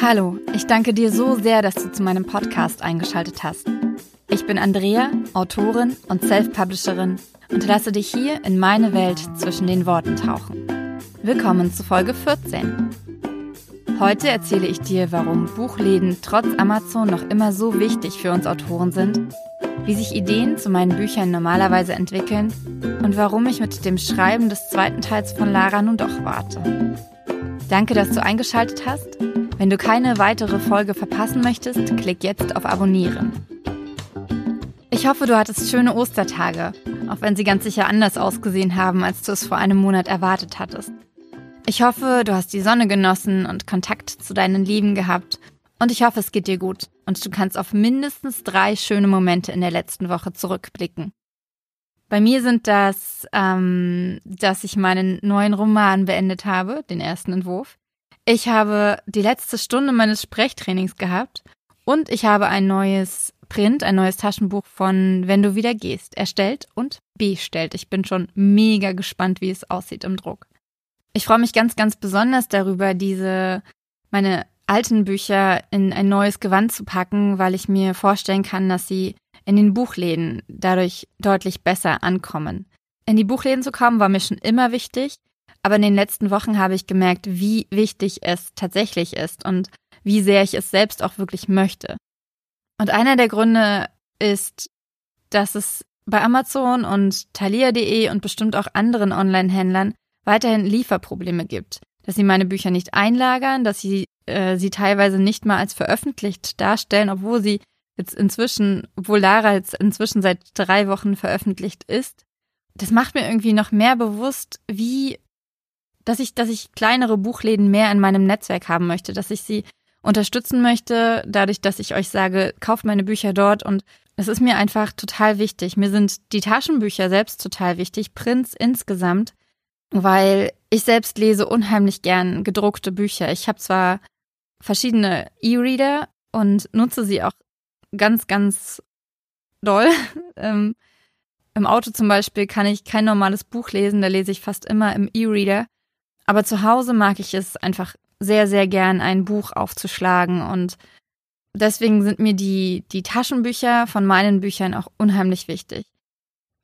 Hallo, ich danke dir so sehr, dass du zu meinem Podcast eingeschaltet hast. Ich bin Andrea, Autorin und Self-Publisherin und lasse dich hier in meine Welt zwischen den Worten tauchen. Willkommen zu Folge 14. Heute erzähle ich dir, warum Buchläden trotz Amazon noch immer so wichtig für uns Autoren sind, wie sich Ideen zu meinen Büchern normalerweise entwickeln und warum ich mit dem Schreiben des zweiten Teils von Lara nun doch warte. Danke, dass du eingeschaltet hast. Wenn du keine weitere Folge verpassen möchtest, klick jetzt auf Abonnieren. Ich hoffe, du hattest schöne Ostertage, auch wenn sie ganz sicher anders ausgesehen haben, als du es vor einem Monat erwartet hattest. Ich hoffe, du hast die Sonne genossen und Kontakt zu deinen Lieben gehabt. Und ich hoffe, es geht dir gut und du kannst auf mindestens drei schöne Momente in der letzten Woche zurückblicken. Bei mir sind das, ähm, dass ich meinen neuen Roman beendet habe, den ersten Entwurf. Ich habe die letzte Stunde meines Sprechtrainings gehabt und ich habe ein neues Print, ein neues Taschenbuch von Wenn du wieder gehst, erstellt und bestellt. Ich bin schon mega gespannt, wie es aussieht im Druck. Ich freue mich ganz, ganz besonders darüber, diese, meine alten Bücher in ein neues Gewand zu packen, weil ich mir vorstellen kann, dass sie in den Buchläden dadurch deutlich besser ankommen. In die Buchläden zu kommen war mir schon immer wichtig, aber in den letzten Wochen habe ich gemerkt, wie wichtig es tatsächlich ist und wie sehr ich es selbst auch wirklich möchte. Und einer der Gründe ist, dass es bei Amazon und Thalia.de und bestimmt auch anderen Online-Händlern weiterhin Lieferprobleme gibt, dass sie meine Bücher nicht einlagern, dass sie äh, sie teilweise nicht mal als veröffentlicht darstellen, obwohl sie jetzt inzwischen, obwohl Lara jetzt inzwischen seit drei Wochen veröffentlicht ist. Das macht mir irgendwie noch mehr bewusst, wie, dass ich, dass ich kleinere Buchläden mehr in meinem Netzwerk haben möchte, dass ich sie unterstützen möchte, dadurch, dass ich euch sage, kauft meine Bücher dort und es ist mir einfach total wichtig. Mir sind die Taschenbücher selbst total wichtig, Prints insgesamt, weil ich selbst lese unheimlich gern gedruckte Bücher. Ich habe zwar verschiedene E-Reader und nutze sie auch ganz, ganz doll. ähm, Im Auto zum Beispiel kann ich kein normales Buch lesen, da lese ich fast immer im E-Reader. Aber zu Hause mag ich es einfach sehr, sehr gern, ein Buch aufzuschlagen und deswegen sind mir die, die Taschenbücher von meinen Büchern auch unheimlich wichtig.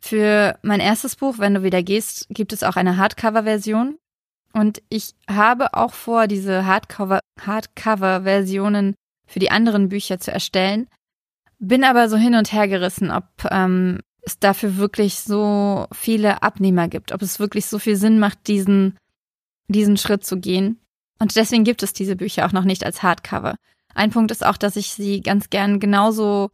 Für mein erstes Buch, wenn du wieder gehst, gibt es auch eine Hardcover-Version. Und ich habe auch vor, diese Hardcover-Versionen für die anderen Bücher zu erstellen. Bin aber so hin und her gerissen, ob ähm, es dafür wirklich so viele Abnehmer gibt, ob es wirklich so viel Sinn macht, diesen, diesen Schritt zu gehen. Und deswegen gibt es diese Bücher auch noch nicht als Hardcover. Ein Punkt ist auch, dass ich sie ganz gern genauso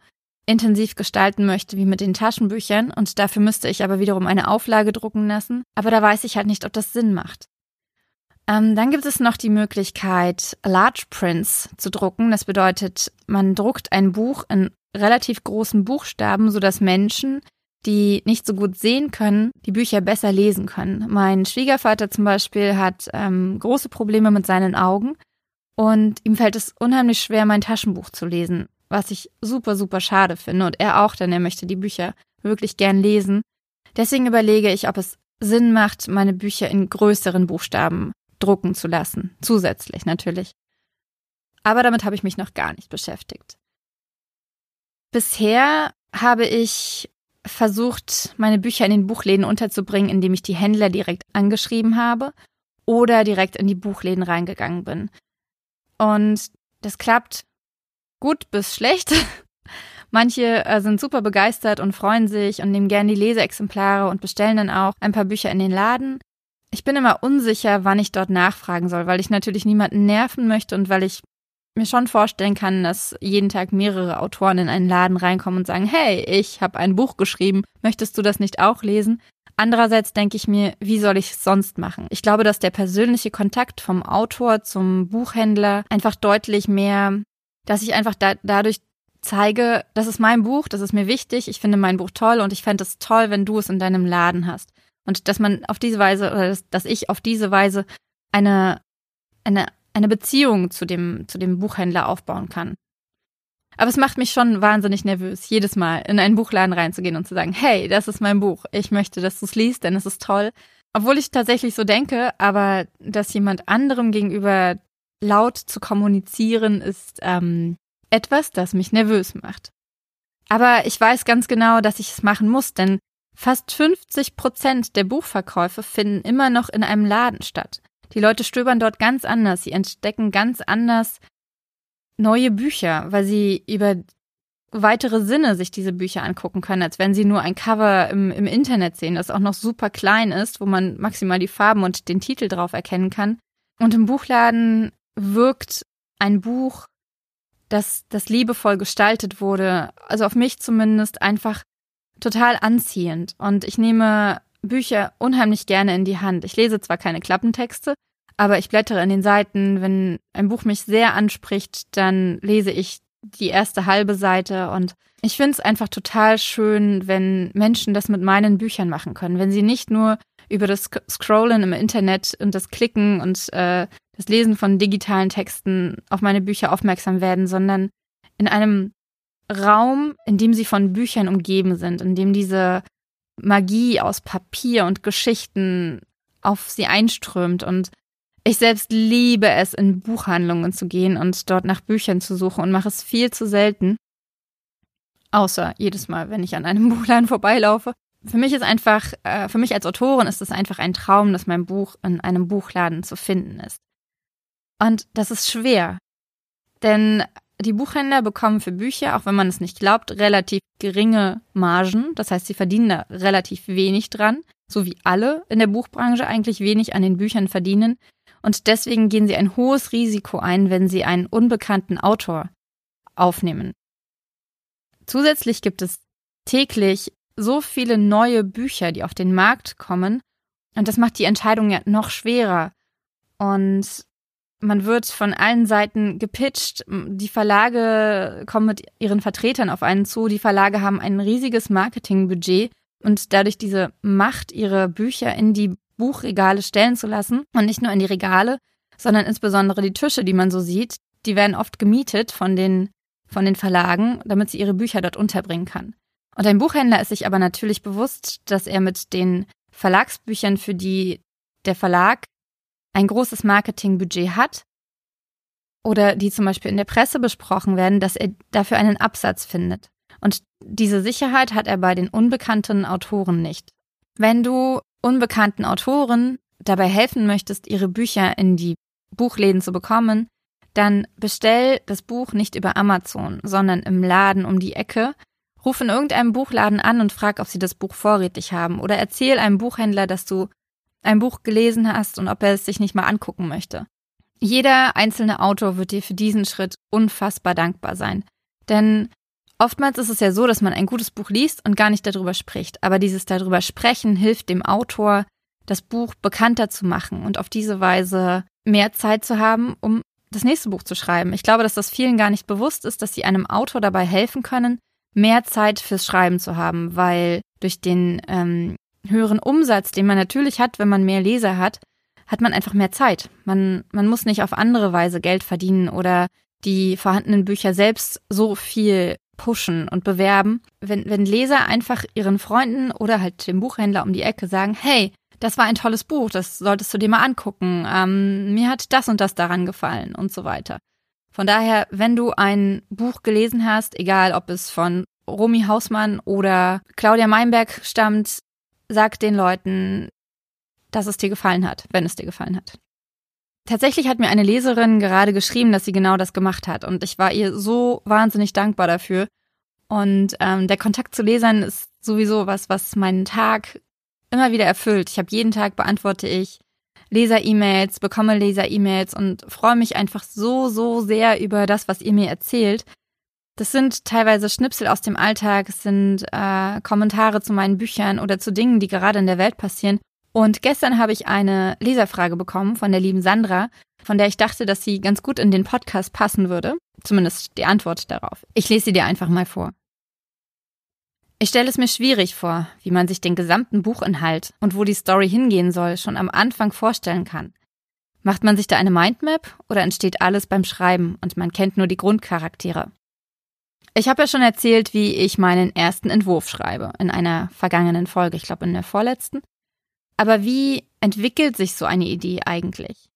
intensiv gestalten möchte wie mit den Taschenbüchern und dafür müsste ich aber wiederum eine Auflage drucken lassen. Aber da weiß ich halt nicht, ob das Sinn macht. Ähm, dann gibt es noch die Möglichkeit, Large Prints zu drucken. Das bedeutet, man druckt ein Buch in relativ großen Buchstaben, sodass Menschen, die nicht so gut sehen können, die Bücher besser lesen können. Mein Schwiegervater zum Beispiel hat ähm, große Probleme mit seinen Augen und ihm fällt es unheimlich schwer, mein Taschenbuch zu lesen was ich super, super schade finde. Und er auch, denn er möchte die Bücher wirklich gern lesen. Deswegen überlege ich, ob es Sinn macht, meine Bücher in größeren Buchstaben drucken zu lassen. Zusätzlich natürlich. Aber damit habe ich mich noch gar nicht beschäftigt. Bisher habe ich versucht, meine Bücher in den Buchläden unterzubringen, indem ich die Händler direkt angeschrieben habe oder direkt in die Buchläden reingegangen bin. Und das klappt gut bis schlecht. Manche äh, sind super begeistert und freuen sich und nehmen gerne die Leseexemplare und bestellen dann auch ein paar Bücher in den Laden. Ich bin immer unsicher, wann ich dort nachfragen soll, weil ich natürlich niemanden nerven möchte und weil ich mir schon vorstellen kann, dass jeden Tag mehrere Autoren in einen Laden reinkommen und sagen, hey, ich habe ein Buch geschrieben, möchtest du das nicht auch lesen? Andererseits denke ich mir, wie soll ich es sonst machen? Ich glaube, dass der persönliche Kontakt vom Autor zum Buchhändler einfach deutlich mehr dass ich einfach da, dadurch zeige, das ist mein Buch, das ist mir wichtig, ich finde mein Buch toll und ich fände es toll, wenn du es in deinem Laden hast. Und dass man auf diese Weise, oder dass, dass ich auf diese Weise eine, eine, eine Beziehung zu dem, zu dem Buchhändler aufbauen kann. Aber es macht mich schon wahnsinnig nervös, jedes Mal in einen Buchladen reinzugehen und zu sagen, hey, das ist mein Buch, ich möchte, dass du es liest, denn es ist toll. Obwohl ich tatsächlich so denke, aber dass jemand anderem gegenüber laut zu kommunizieren ist ähm, etwas, das mich nervös macht. Aber ich weiß ganz genau, dass ich es machen muss, denn fast 50 Prozent der Buchverkäufe finden immer noch in einem Laden statt. Die Leute stöbern dort ganz anders, sie entdecken ganz anders neue Bücher, weil sie über weitere Sinne sich diese Bücher angucken können, als wenn sie nur ein Cover im, im Internet sehen, das auch noch super klein ist, wo man maximal die Farben und den Titel drauf erkennen kann. Und im Buchladen wirkt ein Buch, das, das liebevoll gestaltet wurde, also auf mich zumindest einfach total anziehend. Und ich nehme Bücher unheimlich gerne in die Hand. Ich lese zwar keine Klappentexte, aber ich blättere in den Seiten. Wenn ein Buch mich sehr anspricht, dann lese ich die erste halbe Seite und ich finde es einfach total schön, wenn Menschen das mit meinen Büchern machen können, wenn sie nicht nur über das Scrollen im Internet und das Klicken und äh, das Lesen von digitalen Texten auf meine Bücher aufmerksam werden, sondern in einem Raum, in dem sie von Büchern umgeben sind, in dem diese Magie aus Papier und Geschichten auf sie einströmt und ich selbst liebe es, in Buchhandlungen zu gehen und dort nach Büchern zu suchen und mache es viel zu selten. Außer jedes Mal, wenn ich an einem Buchladen vorbeilaufe. Für mich ist einfach, äh, für mich als Autorin ist es einfach ein Traum, dass mein Buch in einem Buchladen zu finden ist. Und das ist schwer. Denn die Buchhändler bekommen für Bücher, auch wenn man es nicht glaubt, relativ geringe Margen. Das heißt, sie verdienen da relativ wenig dran, so wie alle in der Buchbranche eigentlich wenig an den Büchern verdienen und deswegen gehen sie ein hohes Risiko ein, wenn sie einen unbekannten Autor aufnehmen. Zusätzlich gibt es täglich so viele neue Bücher, die auf den Markt kommen, und das macht die Entscheidung ja noch schwerer. Und man wird von allen Seiten gepitcht. Die Verlage kommen mit ihren Vertretern auf einen zu. Die Verlage haben ein riesiges Marketingbudget und dadurch diese Macht, ihre Bücher in die Buchregale stellen zu lassen und nicht nur in die Regale, sondern insbesondere die Tische, die man so sieht, die werden oft gemietet von den, von den Verlagen, damit sie ihre Bücher dort unterbringen kann. Und ein Buchhändler ist sich aber natürlich bewusst, dass er mit den Verlagsbüchern, für die der Verlag ein großes Marketingbudget hat oder die zum Beispiel in der Presse besprochen werden, dass er dafür einen Absatz findet. Und diese Sicherheit hat er bei den unbekannten Autoren nicht. Wenn du unbekannten Autoren dabei helfen möchtest, ihre Bücher in die Buchläden zu bekommen, dann bestell das Buch nicht über Amazon, sondern im Laden um die Ecke. Ruf in irgendeinem Buchladen an und frag, ob sie das Buch vorrätig haben. Oder erzähl einem Buchhändler, dass du ein Buch gelesen hast und ob er es sich nicht mal angucken möchte. Jeder einzelne Autor wird dir für diesen Schritt unfassbar dankbar sein. Denn Oftmals ist es ja so, dass man ein gutes Buch liest und gar nicht darüber spricht. Aber dieses darüber sprechen hilft dem Autor, das Buch bekannter zu machen und auf diese Weise mehr Zeit zu haben, um das nächste Buch zu schreiben. Ich glaube, dass das vielen gar nicht bewusst ist, dass sie einem Autor dabei helfen können, mehr Zeit fürs Schreiben zu haben, weil durch den ähm, höheren Umsatz, den man natürlich hat, wenn man mehr Leser hat, hat man einfach mehr Zeit. Man, man muss nicht auf andere Weise Geld verdienen oder die vorhandenen Bücher selbst so viel pushen und bewerben, wenn, wenn Leser einfach ihren Freunden oder halt dem Buchhändler um die Ecke sagen, hey, das war ein tolles Buch, das solltest du dir mal angucken, ähm, mir hat das und das daran gefallen und so weiter. Von daher, wenn du ein Buch gelesen hast, egal ob es von Romy Hausmann oder Claudia Meinberg stammt, sag den Leuten, dass es dir gefallen hat, wenn es dir gefallen hat. Tatsächlich hat mir eine Leserin gerade geschrieben, dass sie genau das gemacht hat und ich war ihr so wahnsinnig dankbar dafür. Und ähm, der Kontakt zu Lesern ist sowieso was, was meinen Tag immer wieder erfüllt. Ich habe jeden Tag beantworte ich Leser-E-Mails, bekomme Leser-E-Mails und freue mich einfach so, so sehr über das, was ihr mir erzählt. Das sind teilweise Schnipsel aus dem Alltag, es sind äh, Kommentare zu meinen Büchern oder zu Dingen, die gerade in der Welt passieren. Und gestern habe ich eine Leserfrage bekommen von der lieben Sandra, von der ich dachte, dass sie ganz gut in den Podcast passen würde. Zumindest die Antwort darauf. Ich lese sie dir einfach mal vor. Ich stelle es mir schwierig vor, wie man sich den gesamten Buchinhalt und wo die Story hingehen soll, schon am Anfang vorstellen kann. Macht man sich da eine Mindmap oder entsteht alles beim Schreiben und man kennt nur die Grundcharaktere? Ich habe ja schon erzählt, wie ich meinen ersten Entwurf schreibe in einer vergangenen Folge, ich glaube in der vorletzten. Aber wie entwickelt sich so eine Idee eigentlich?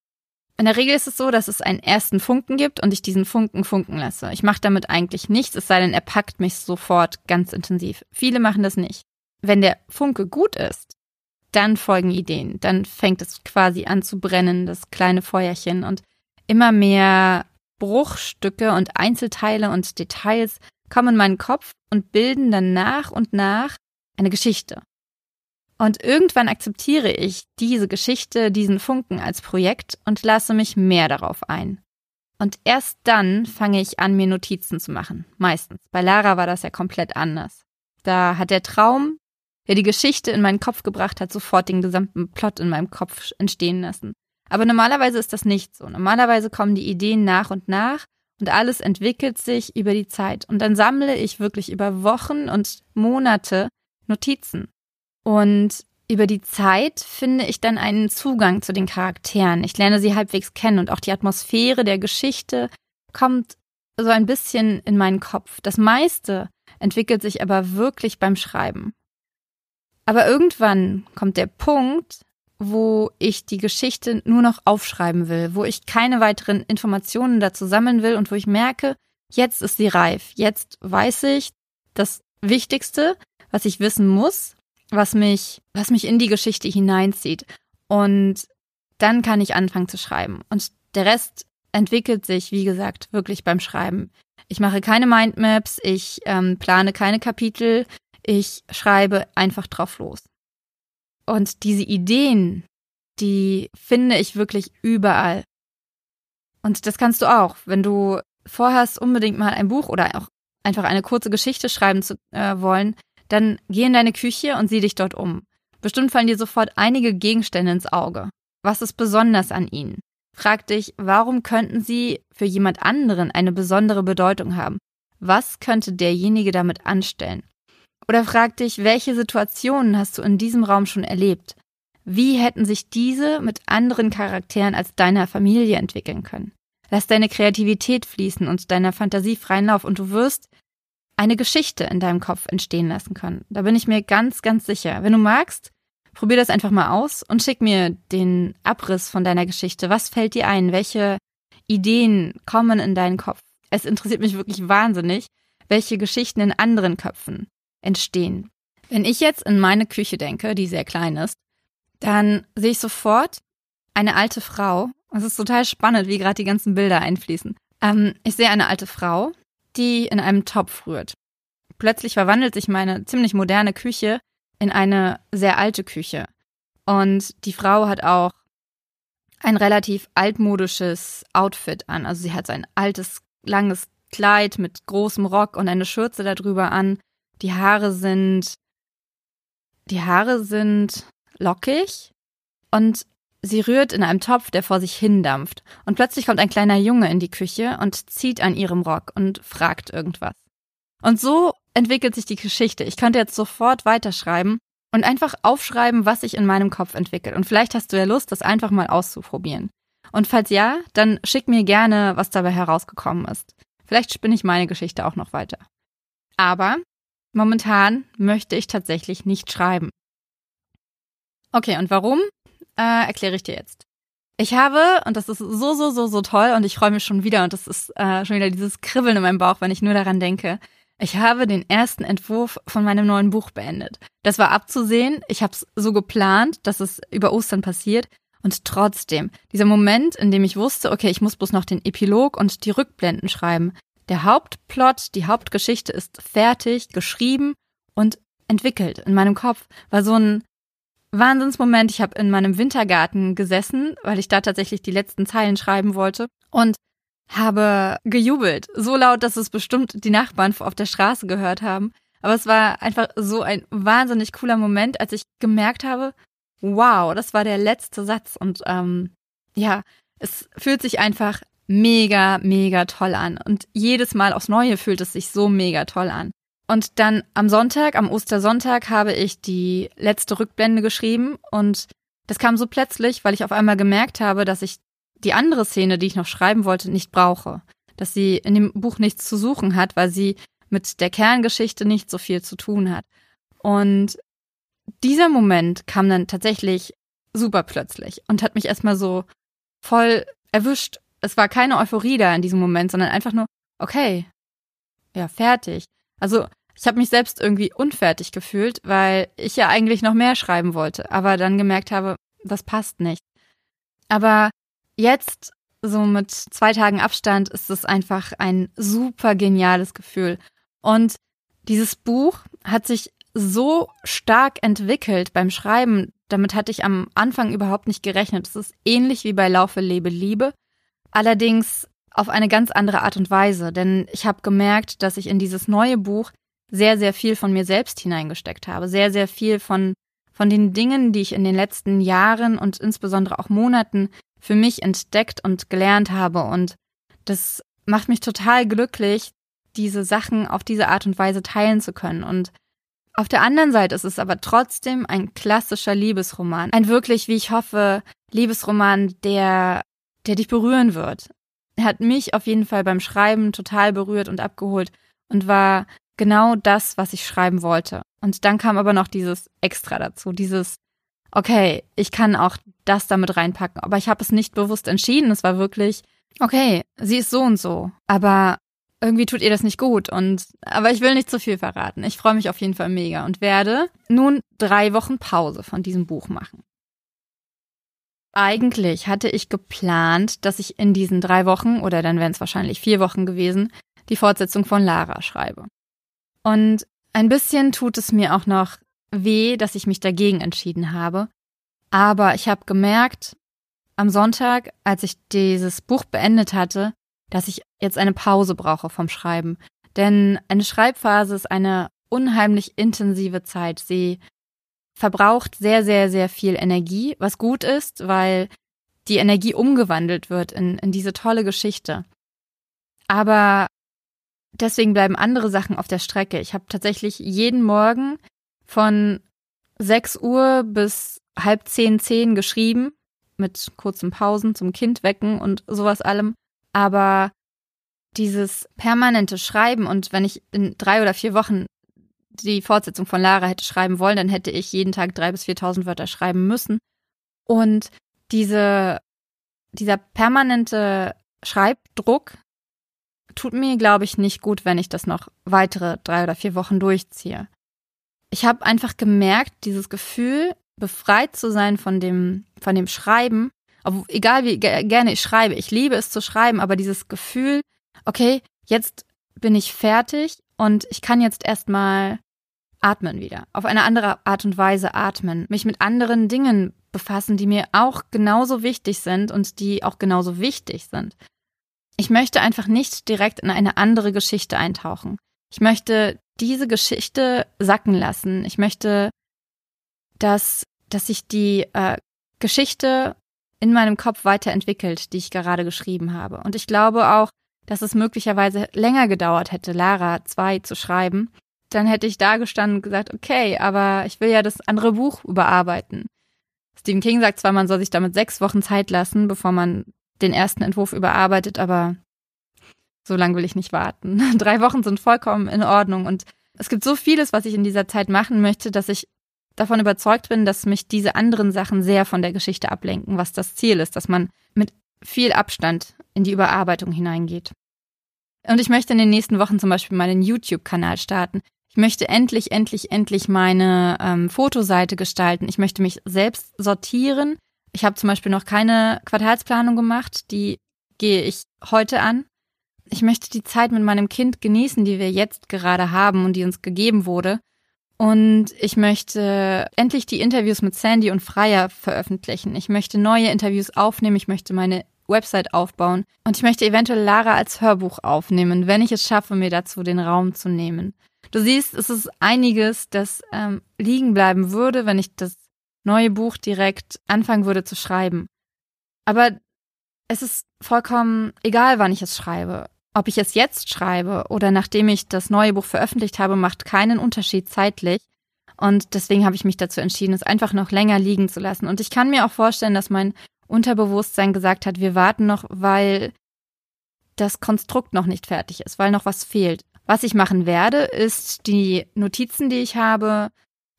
in der Regel ist es so, dass es einen ersten Funken gibt und ich diesen Funken funken lasse. Ich mache damit eigentlich nichts, es sei denn, er packt mich sofort ganz intensiv. Viele machen das nicht. Wenn der Funke gut ist, dann folgen Ideen. Dann fängt es quasi an zu brennen, das kleine Feuerchen und immer mehr Bruchstücke und Einzelteile und Details kommen in meinen Kopf und bilden dann nach und nach eine Geschichte. Und irgendwann akzeptiere ich diese Geschichte, diesen Funken als Projekt und lasse mich mehr darauf ein. Und erst dann fange ich an, mir Notizen zu machen. Meistens. Bei Lara war das ja komplett anders. Da hat der Traum, der die Geschichte in meinen Kopf gebracht hat, sofort den gesamten Plot in meinem Kopf entstehen lassen. Aber normalerweise ist das nicht so. Normalerweise kommen die Ideen nach und nach und alles entwickelt sich über die Zeit. Und dann sammle ich wirklich über Wochen und Monate Notizen. Und über die Zeit finde ich dann einen Zugang zu den Charakteren. Ich lerne sie halbwegs kennen und auch die Atmosphäre der Geschichte kommt so ein bisschen in meinen Kopf. Das meiste entwickelt sich aber wirklich beim Schreiben. Aber irgendwann kommt der Punkt, wo ich die Geschichte nur noch aufschreiben will, wo ich keine weiteren Informationen dazu sammeln will und wo ich merke, jetzt ist sie reif. Jetzt weiß ich das Wichtigste, was ich wissen muss was mich, was mich in die Geschichte hineinzieht. Und dann kann ich anfangen zu schreiben. Und der Rest entwickelt sich, wie gesagt, wirklich beim Schreiben. Ich mache keine Mindmaps, ich ähm, plane keine Kapitel, ich schreibe einfach drauf los. Und diese Ideen, die finde ich wirklich überall. Und das kannst du auch, wenn du vorhast, unbedingt mal ein Buch oder auch einfach eine kurze Geschichte schreiben zu äh, wollen, dann geh in deine Küche und sieh dich dort um. Bestimmt fallen dir sofort einige Gegenstände ins Auge. Was ist besonders an ihnen? Frag dich, warum könnten sie für jemand anderen eine besondere Bedeutung haben? Was könnte derjenige damit anstellen? Oder frag dich, welche Situationen hast du in diesem Raum schon erlebt? Wie hätten sich diese mit anderen Charakteren als deiner Familie entwickeln können? Lass deine Kreativität fließen und deiner Fantasie freien Lauf und du wirst eine Geschichte in deinem Kopf entstehen lassen können. Da bin ich mir ganz, ganz sicher. Wenn du magst, probier das einfach mal aus und schick mir den Abriss von deiner Geschichte. Was fällt dir ein? Welche Ideen kommen in deinen Kopf? Es interessiert mich wirklich wahnsinnig, welche Geschichten in anderen Köpfen entstehen. Wenn ich jetzt in meine Küche denke, die sehr klein ist, dann sehe ich sofort eine alte Frau. Es ist total spannend, wie gerade die ganzen Bilder einfließen. Ähm, ich sehe eine alte Frau, die in einem Topf rührt. Plötzlich verwandelt sich meine ziemlich moderne Küche in eine sehr alte Küche. Und die Frau hat auch ein relativ altmodisches Outfit an. Also sie hat so ein altes, langes Kleid mit großem Rock und eine Schürze darüber an. Die Haare sind, die Haare sind lockig und Sie rührt in einem Topf, der vor sich hindampft, und plötzlich kommt ein kleiner Junge in die Küche und zieht an ihrem Rock und fragt irgendwas. Und so entwickelt sich die Geschichte. Ich könnte jetzt sofort weiterschreiben und einfach aufschreiben, was sich in meinem Kopf entwickelt. Und vielleicht hast du ja Lust, das einfach mal auszuprobieren. Und falls ja, dann schick mir gerne, was dabei herausgekommen ist. Vielleicht spinne ich meine Geschichte auch noch weiter. Aber momentan möchte ich tatsächlich nicht schreiben. Okay, und warum? äh, erkläre ich dir jetzt. Ich habe, und das ist so, so, so, so toll, und ich freue mich schon wieder, und das ist äh, schon wieder dieses Kribbeln in meinem Bauch, wenn ich nur daran denke. Ich habe den ersten Entwurf von meinem neuen Buch beendet. Das war abzusehen. Ich habe es so geplant, dass es über Ostern passiert. Und trotzdem, dieser Moment, in dem ich wusste, okay, ich muss bloß noch den Epilog und die Rückblenden schreiben. Der Hauptplot, die Hauptgeschichte ist fertig, geschrieben und entwickelt in meinem Kopf. War so ein Wahnsinnsmoment. Ich habe in meinem Wintergarten gesessen, weil ich da tatsächlich die letzten Zeilen schreiben wollte und habe gejubelt. So laut, dass es bestimmt die Nachbarn auf der Straße gehört haben. Aber es war einfach so ein wahnsinnig cooler Moment, als ich gemerkt habe, wow, das war der letzte Satz. Und ähm, ja, es fühlt sich einfach mega, mega toll an. Und jedes Mal aufs Neue fühlt es sich so mega toll an. Und dann am Sonntag, am Ostersonntag, habe ich die letzte Rückblende geschrieben und das kam so plötzlich, weil ich auf einmal gemerkt habe, dass ich die andere Szene, die ich noch schreiben wollte, nicht brauche. Dass sie in dem Buch nichts zu suchen hat, weil sie mit der Kerngeschichte nicht so viel zu tun hat. Und dieser Moment kam dann tatsächlich super plötzlich und hat mich erstmal so voll erwischt. Es war keine Euphorie da in diesem Moment, sondern einfach nur, okay, ja, fertig. Also ich habe mich selbst irgendwie unfertig gefühlt, weil ich ja eigentlich noch mehr schreiben wollte, aber dann gemerkt habe, das passt nicht. Aber jetzt, so mit zwei Tagen Abstand, ist es einfach ein super geniales Gefühl. Und dieses Buch hat sich so stark entwickelt beim Schreiben. Damit hatte ich am Anfang überhaupt nicht gerechnet. Es ist ähnlich wie bei Laufe, Lebe, Liebe. Allerdings auf eine ganz andere Art und Weise. Denn ich habe gemerkt, dass ich in dieses neue Buch sehr, sehr viel von mir selbst hineingesteckt habe. Sehr, sehr viel von, von den Dingen, die ich in den letzten Jahren und insbesondere auch Monaten für mich entdeckt und gelernt habe. Und das macht mich total glücklich, diese Sachen auf diese Art und Weise teilen zu können. Und auf der anderen Seite ist es aber trotzdem ein klassischer Liebesroman. Ein wirklich, wie ich hoffe, Liebesroman, der, der dich berühren wird. Er hat mich auf jeden Fall beim Schreiben total berührt und abgeholt und war genau das, was ich schreiben wollte. Und dann kam aber noch dieses Extra dazu, dieses, okay, ich kann auch das damit reinpacken, aber ich habe es nicht bewusst entschieden. Es war wirklich, okay, sie ist so und so, aber irgendwie tut ihr das nicht gut und aber ich will nicht zu viel verraten. Ich freue mich auf jeden Fall mega und werde nun drei Wochen Pause von diesem Buch machen. Eigentlich hatte ich geplant, dass ich in diesen drei Wochen oder dann wären es wahrscheinlich vier Wochen gewesen, die Fortsetzung von Lara schreibe. Und ein bisschen tut es mir auch noch weh, dass ich mich dagegen entschieden habe. Aber ich habe gemerkt, am Sonntag, als ich dieses Buch beendet hatte, dass ich jetzt eine Pause brauche vom Schreiben. Denn eine Schreibphase ist eine unheimlich intensive Zeit. Sie verbraucht sehr, sehr, sehr viel Energie, was gut ist, weil die Energie umgewandelt wird in, in diese tolle Geschichte. Aber deswegen bleiben andere Sachen auf der Strecke. Ich habe tatsächlich jeden Morgen von 6 Uhr bis halb zehn, zehn geschrieben, mit kurzen Pausen zum Kind wecken und sowas allem. Aber dieses permanente Schreiben und wenn ich in drei oder vier Wochen die Fortsetzung von Lara hätte schreiben wollen, dann hätte ich jeden Tag drei bis viertausend Wörter schreiben müssen. Und diese, dieser permanente Schreibdruck tut mir, glaube ich, nicht gut, wenn ich das noch weitere drei oder vier Wochen durchziehe. Ich habe einfach gemerkt, dieses Gefühl, befreit zu sein von dem, von dem Schreiben, ob, egal wie gerne ich schreibe, ich liebe es zu schreiben, aber dieses Gefühl, okay, jetzt bin ich fertig und ich kann jetzt erstmal atmen wieder, auf eine andere Art und Weise atmen, mich mit anderen Dingen befassen, die mir auch genauso wichtig sind und die auch genauso wichtig sind. Ich möchte einfach nicht direkt in eine andere Geschichte eintauchen. Ich möchte diese Geschichte sacken lassen. Ich möchte, dass, dass sich die äh, Geschichte in meinem Kopf weiterentwickelt, die ich gerade geschrieben habe. Und ich glaube auch, dass es möglicherweise länger gedauert hätte, Lara 2 zu schreiben. Dann hätte ich da gestanden und gesagt, okay, aber ich will ja das andere Buch überarbeiten. Stephen King sagt zwar, man soll sich damit sechs Wochen Zeit lassen, bevor man den ersten Entwurf überarbeitet, aber so lange will ich nicht warten. Drei Wochen sind vollkommen in Ordnung und es gibt so vieles, was ich in dieser Zeit machen möchte, dass ich davon überzeugt bin, dass mich diese anderen Sachen sehr von der Geschichte ablenken, was das Ziel ist, dass man mit viel Abstand in die Überarbeitung hineingeht. Und ich möchte in den nächsten Wochen zum Beispiel meinen YouTube-Kanal starten. Ich möchte endlich, endlich, endlich meine ähm, Fotoseite gestalten. Ich möchte mich selbst sortieren. Ich habe zum Beispiel noch keine Quartalsplanung gemacht. Die gehe ich heute an. Ich möchte die Zeit mit meinem Kind genießen, die wir jetzt gerade haben und die uns gegeben wurde. Und ich möchte endlich die Interviews mit Sandy und Freier veröffentlichen. Ich möchte neue Interviews aufnehmen. Ich möchte meine Website aufbauen. Und ich möchte eventuell Lara als Hörbuch aufnehmen, wenn ich es schaffe, mir dazu den Raum zu nehmen. Du siehst, es ist einiges, das ähm, liegen bleiben würde, wenn ich das neue Buch direkt anfangen würde zu schreiben. Aber es ist vollkommen egal, wann ich es schreibe. Ob ich es jetzt schreibe oder nachdem ich das neue Buch veröffentlicht habe, macht keinen Unterschied zeitlich. Und deswegen habe ich mich dazu entschieden, es einfach noch länger liegen zu lassen. Und ich kann mir auch vorstellen, dass mein Unterbewusstsein gesagt hat, wir warten noch, weil das Konstrukt noch nicht fertig ist, weil noch was fehlt. Was ich machen werde, ist die Notizen, die ich habe,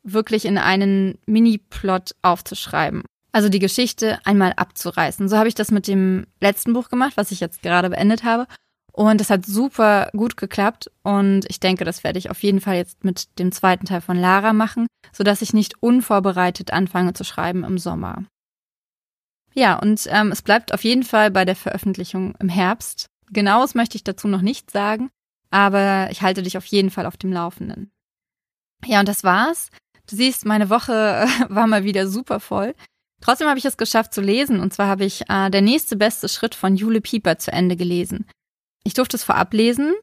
wirklich in einen Mini-Plot aufzuschreiben. Also die Geschichte einmal abzureißen. So habe ich das mit dem letzten Buch gemacht, was ich jetzt gerade beendet habe. Und das hat super gut geklappt. Und ich denke, das werde ich auf jeden Fall jetzt mit dem zweiten Teil von Lara machen, sodass ich nicht unvorbereitet anfange zu schreiben im Sommer. Ja, und ähm, es bleibt auf jeden Fall bei der Veröffentlichung im Herbst. Genaues möchte ich dazu noch nicht sagen, aber ich halte dich auf jeden Fall auf dem Laufenden. Ja, und das war's. Du siehst, meine Woche war mal wieder super voll. Trotzdem habe ich es geschafft zu lesen, und zwar habe ich äh, Der nächste beste Schritt von Jule Pieper zu Ende gelesen. Ich durfte es vorab lesen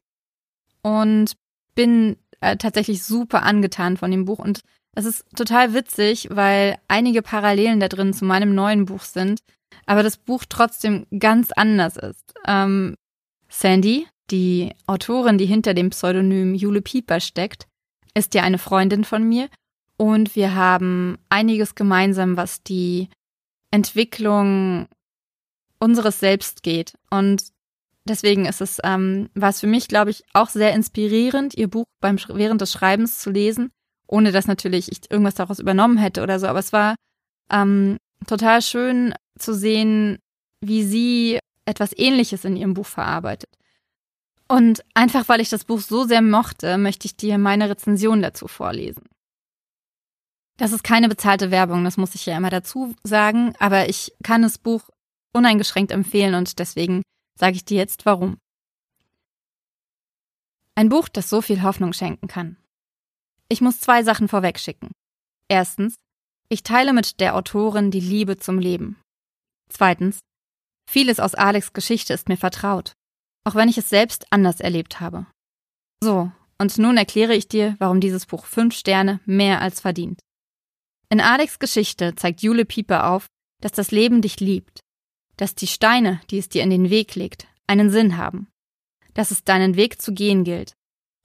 und bin äh, tatsächlich super angetan von dem Buch und es ist total witzig, weil einige Parallelen da drin zu meinem neuen Buch sind, aber das Buch trotzdem ganz anders ist. Ähm, Sandy, die Autorin, die hinter dem Pseudonym Jule Pieper steckt, ist ja eine Freundin von mir und wir haben einiges gemeinsam, was die Entwicklung unseres Selbst geht. Und deswegen ist es, ähm, war es für mich, glaube ich, auch sehr inspirierend, ihr Buch beim während des Schreibens zu lesen, ohne dass natürlich ich irgendwas daraus übernommen hätte oder so. Aber es war ähm, total schön zu sehen, wie sie etwas Ähnliches in ihrem Buch verarbeitet. Und einfach weil ich das Buch so sehr mochte, möchte ich dir meine Rezension dazu vorlesen. Das ist keine bezahlte Werbung, das muss ich ja immer dazu sagen, aber ich kann das Buch uneingeschränkt empfehlen und deswegen sage ich dir jetzt warum. Ein Buch, das so viel Hoffnung schenken kann. Ich muss zwei Sachen vorwegschicken. Erstens, ich teile mit der Autorin die Liebe zum Leben. Zweitens, vieles aus Alex Geschichte ist mir vertraut, auch wenn ich es selbst anders erlebt habe. So, und nun erkläre ich dir, warum dieses Buch fünf Sterne mehr als verdient. In Alex Geschichte zeigt Jule Pieper auf, dass das Leben dich liebt dass die Steine, die es dir in den Weg legt, einen Sinn haben, dass es deinen Weg zu gehen gilt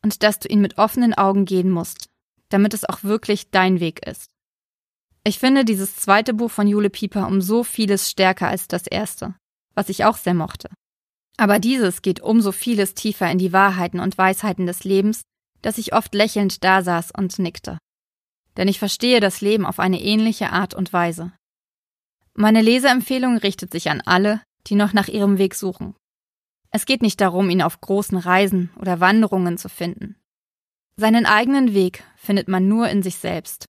und dass du ihn mit offenen Augen gehen musst, damit es auch wirklich dein Weg ist. Ich finde dieses zweite Buch von Jule Pieper um so vieles stärker als das erste, was ich auch sehr mochte. Aber dieses geht um so vieles tiefer in die Wahrheiten und Weisheiten des Lebens, dass ich oft lächelnd dasaß und nickte. Denn ich verstehe das Leben auf eine ähnliche Art und Weise. Meine Leseempfehlung richtet sich an alle, die noch nach ihrem Weg suchen. Es geht nicht darum, ihn auf großen Reisen oder Wanderungen zu finden. Seinen eigenen Weg findet man nur in sich selbst,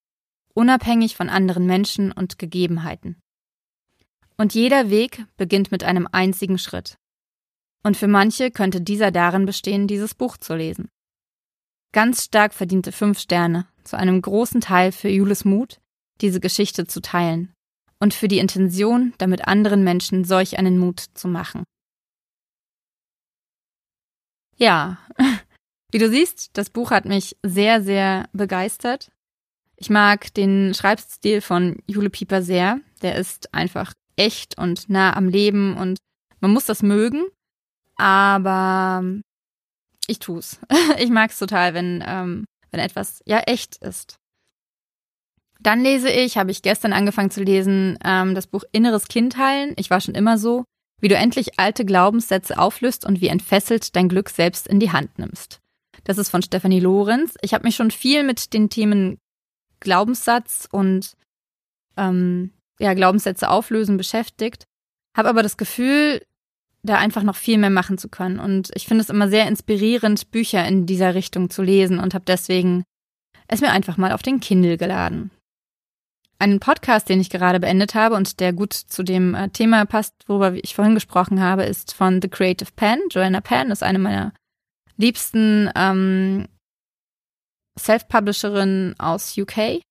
unabhängig von anderen Menschen und Gegebenheiten. Und jeder Weg beginnt mit einem einzigen Schritt. Und für manche könnte dieser darin bestehen, dieses Buch zu lesen. Ganz stark verdiente fünf Sterne, zu einem großen Teil für Jules Mut, diese Geschichte zu teilen und für die Intention, damit anderen Menschen solch einen Mut zu machen. Ja, wie du siehst, das Buch hat mich sehr, sehr begeistert. Ich mag den Schreibstil von Jule Pieper sehr. Der ist einfach echt und nah am Leben und man muss das mögen, aber ich tu's. Ich mag's total, wenn, ähm, wenn etwas ja echt ist. Dann lese ich, habe ich gestern angefangen zu lesen, ähm, das Buch Inneres Kind heilen. Ich war schon immer so, wie du endlich alte Glaubenssätze auflöst und wie entfesselt dein Glück selbst in die Hand nimmst. Das ist von Stefanie Lorenz. Ich habe mich schon viel mit den Themen Glaubenssatz und ähm, ja, Glaubenssätze auflösen beschäftigt, habe aber das Gefühl, da einfach noch viel mehr machen zu können. Und ich finde es immer sehr inspirierend, Bücher in dieser Richtung zu lesen und habe deswegen es mir einfach mal auf den Kindle geladen. Einen Podcast, den ich gerade beendet habe und der gut zu dem äh, Thema passt, worüber ich vorhin gesprochen habe, ist von The Creative Pen. Joanna Penn ist eine meiner liebsten ähm, Self-Publisherinnen aus UK.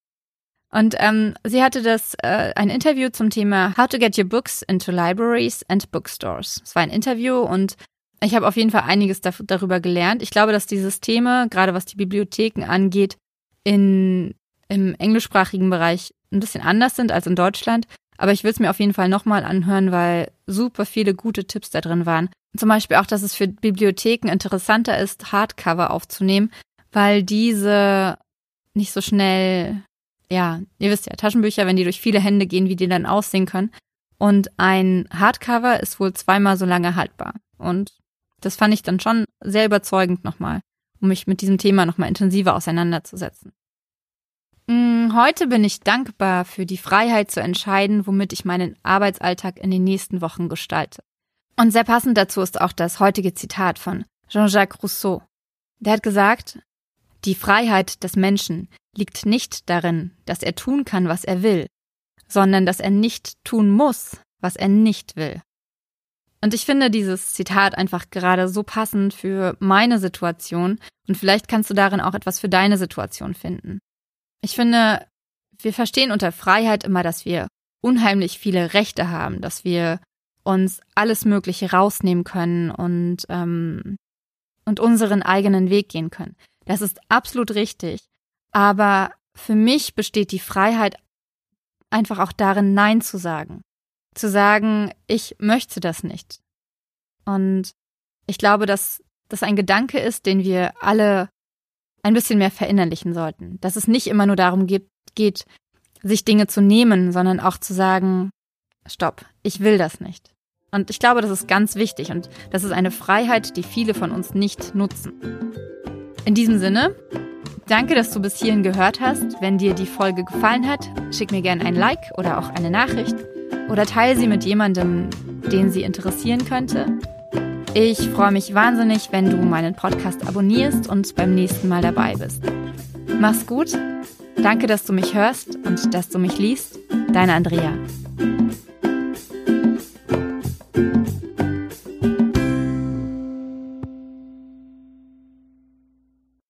Und ähm, sie hatte das äh, ein Interview zum Thema How to get your books into libraries and bookstores. Es war ein Interview und ich habe auf jeden Fall einiges da, darüber gelernt. Ich glaube, dass die Systeme, gerade was die Bibliotheken angeht, in, im englischsprachigen Bereich ein bisschen anders sind als in Deutschland. Aber ich will es mir auf jeden Fall nochmal anhören, weil super viele gute Tipps da drin waren. Zum Beispiel auch, dass es für Bibliotheken interessanter ist, Hardcover aufzunehmen, weil diese nicht so schnell, ja, ihr wisst ja, Taschenbücher, wenn die durch viele Hände gehen, wie die dann aussehen können. Und ein Hardcover ist wohl zweimal so lange haltbar. Und das fand ich dann schon sehr überzeugend nochmal, um mich mit diesem Thema nochmal intensiver auseinanderzusetzen. Mm, heute bin ich dankbar für die Freiheit zu entscheiden, womit ich meinen Arbeitsalltag in den nächsten Wochen gestalte. Und sehr passend dazu ist auch das heutige Zitat von Jean-Jacques Rousseau. Der hat gesagt, die Freiheit des Menschen liegt nicht darin, dass er tun kann, was er will, sondern dass er nicht tun muss, was er nicht will. Und ich finde dieses Zitat einfach gerade so passend für meine Situation und vielleicht kannst du darin auch etwas für deine Situation finden. Ich finde, wir verstehen unter Freiheit immer, dass wir unheimlich viele Rechte haben, dass wir uns alles Mögliche rausnehmen können und, ähm, und unseren eigenen Weg gehen können. Das ist absolut richtig. Aber für mich besteht die Freiheit einfach auch darin, Nein zu sagen. Zu sagen, ich möchte das nicht. Und ich glaube, dass das ein Gedanke ist, den wir alle ein bisschen mehr verinnerlichen sollten. Dass es nicht immer nur darum geht, geht, sich Dinge zu nehmen, sondern auch zu sagen, stopp, ich will das nicht. Und ich glaube, das ist ganz wichtig und das ist eine Freiheit, die viele von uns nicht nutzen. In diesem Sinne, Danke, dass du bis hierhin gehört hast. Wenn dir die Folge gefallen hat, schick mir gerne ein Like oder auch eine Nachricht oder teile sie mit jemandem, den sie interessieren könnte. Ich freue mich wahnsinnig, wenn du meinen Podcast abonnierst und beim nächsten Mal dabei bist. Mach's gut. Danke, dass du mich hörst und dass du mich liest. Deine Andrea.